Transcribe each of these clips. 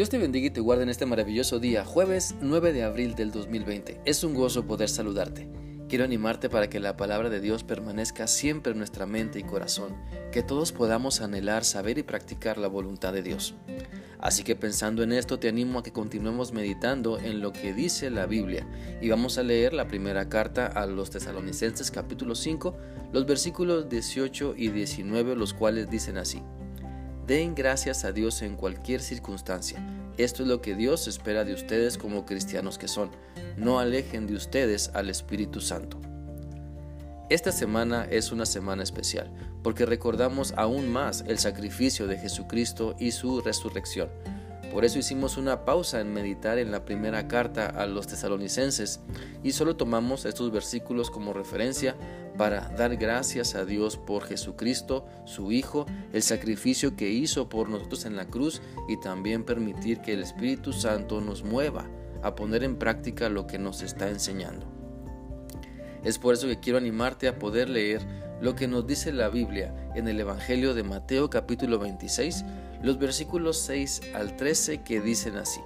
Dios te bendiga y te guarde en este maravilloso día, jueves 9 de abril del 2020. Es un gozo poder saludarte. Quiero animarte para que la palabra de Dios permanezca siempre en nuestra mente y corazón, que todos podamos anhelar, saber y practicar la voluntad de Dios. Así que pensando en esto, te animo a que continuemos meditando en lo que dice la Biblia y vamos a leer la primera carta a los tesalonicenses capítulo 5, los versículos 18 y 19, los cuales dicen así. Den gracias a Dios en cualquier circunstancia. Esto es lo que Dios espera de ustedes como cristianos que son. No alejen de ustedes al Espíritu Santo. Esta semana es una semana especial porque recordamos aún más el sacrificio de Jesucristo y su resurrección. Por eso hicimos una pausa en meditar en la primera carta a los tesalonicenses y solo tomamos estos versículos como referencia para dar gracias a Dios por Jesucristo, su Hijo, el sacrificio que hizo por nosotros en la cruz y también permitir que el Espíritu Santo nos mueva a poner en práctica lo que nos está enseñando. Es por eso que quiero animarte a poder leer lo que nos dice la Biblia en el Evangelio de Mateo capítulo 26, los versículos 6 al 13 que dicen así.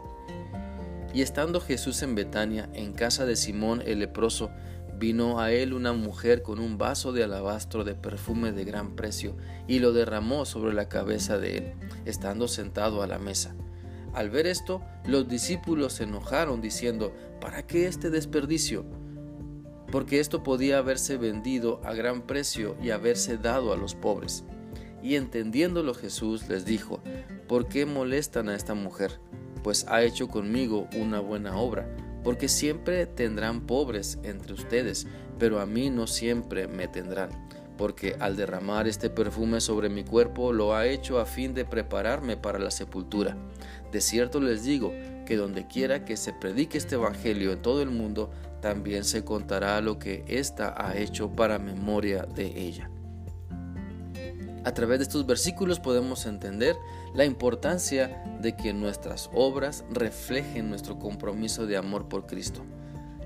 Y estando Jesús en Betania, en casa de Simón el leproso, vino a él una mujer con un vaso de alabastro de perfume de gran precio, y lo derramó sobre la cabeza de él, estando sentado a la mesa. Al ver esto, los discípulos se enojaron, diciendo, ¿para qué este desperdicio? Porque esto podía haberse vendido a gran precio y haberse dado a los pobres. Y entendiéndolo Jesús les dijo, ¿por qué molestan a esta mujer? Pues ha hecho conmigo una buena obra, porque siempre tendrán pobres entre ustedes, pero a mí no siempre me tendrán, porque al derramar este perfume sobre mi cuerpo lo ha hecho a fin de prepararme para la sepultura. De cierto les digo que donde quiera que se predique este Evangelio en todo el mundo, también se contará lo que ésta ha hecho para memoria de ella. A través de estos versículos podemos entender la importancia de que nuestras obras reflejen nuestro compromiso de amor por Cristo.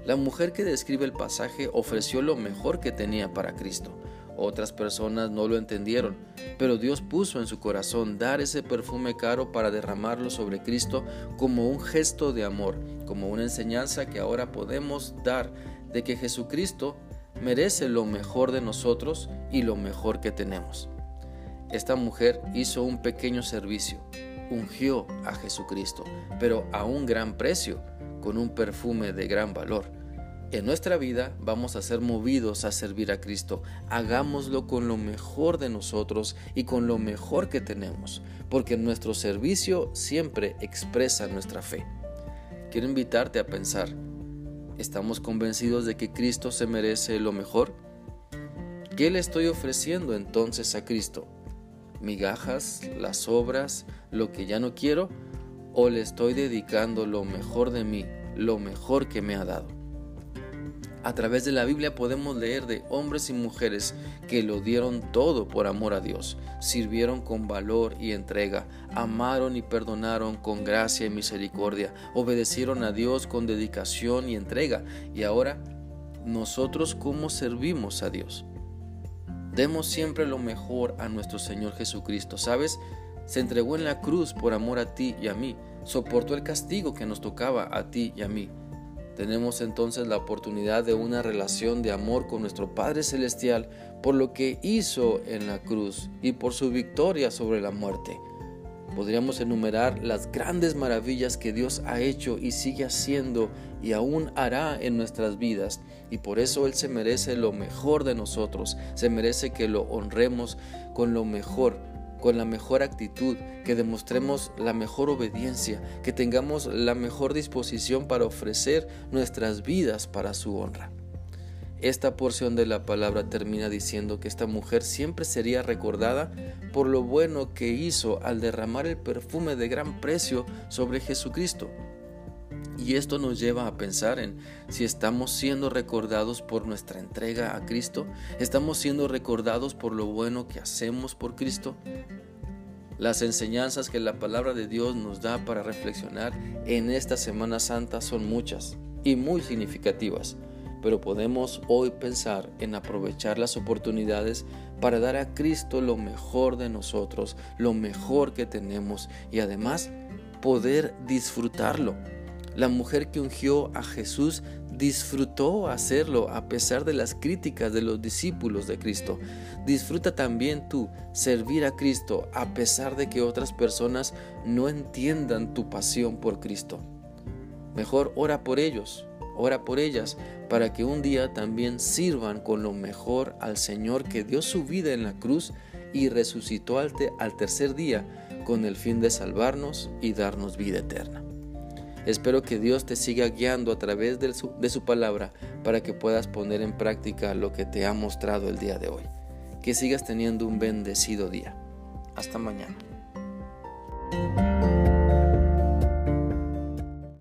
La mujer que describe el pasaje ofreció lo mejor que tenía para Cristo, otras personas no lo entendieron, pero Dios puso en su corazón dar ese perfume caro para derramarlo sobre Cristo como un gesto de amor, como una enseñanza que ahora podemos dar de que Jesucristo merece lo mejor de nosotros y lo mejor que tenemos. Esta mujer hizo un pequeño servicio, ungió a Jesucristo, pero a un gran precio, con un perfume de gran valor. En nuestra vida vamos a ser movidos a servir a Cristo. Hagámoslo con lo mejor de nosotros y con lo mejor que tenemos, porque nuestro servicio siempre expresa nuestra fe. Quiero invitarte a pensar, ¿estamos convencidos de que Cristo se merece lo mejor? ¿Qué le estoy ofreciendo entonces a Cristo? ¿Migajas, las obras, lo que ya no quiero? ¿O le estoy dedicando lo mejor de mí, lo mejor que me ha dado? A través de la Biblia podemos leer de hombres y mujeres que lo dieron todo por amor a Dios, sirvieron con valor y entrega, amaron y perdonaron con gracia y misericordia, obedecieron a Dios con dedicación y entrega. Y ahora, nosotros cómo servimos a Dios. Demos siempre lo mejor a nuestro Señor Jesucristo, ¿sabes? Se entregó en la cruz por amor a ti y a mí, soportó el castigo que nos tocaba a ti y a mí tenemos entonces la oportunidad de una relación de amor con nuestro Padre Celestial por lo que hizo en la cruz y por su victoria sobre la muerte. Podríamos enumerar las grandes maravillas que Dios ha hecho y sigue haciendo y aún hará en nuestras vidas. Y por eso Él se merece lo mejor de nosotros, se merece que lo honremos con lo mejor con la mejor actitud, que demostremos la mejor obediencia, que tengamos la mejor disposición para ofrecer nuestras vidas para su honra. Esta porción de la palabra termina diciendo que esta mujer siempre sería recordada por lo bueno que hizo al derramar el perfume de gran precio sobre Jesucristo. Y esto nos lleva a pensar en si estamos siendo recordados por nuestra entrega a Cristo, estamos siendo recordados por lo bueno que hacemos por Cristo. Las enseñanzas que la palabra de Dios nos da para reflexionar en esta Semana Santa son muchas y muy significativas, pero podemos hoy pensar en aprovechar las oportunidades para dar a Cristo lo mejor de nosotros, lo mejor que tenemos y además poder disfrutarlo. La mujer que ungió a Jesús disfrutó hacerlo a pesar de las críticas de los discípulos de Cristo. Disfruta también tú servir a Cristo a pesar de que otras personas no entiendan tu pasión por Cristo. Mejor ora por ellos, ora por ellas, para que un día también sirvan con lo mejor al Señor que dio su vida en la cruz y resucitó al, tercer día con el fin de salvarnos y darnos vida eterna. Espero que Dios te siga guiando a través de su, de su, palabra para que puedas poner en práctica lo que te ha mostrado el día de hoy. Que sigas teniendo un bendecido día. Hasta mañana.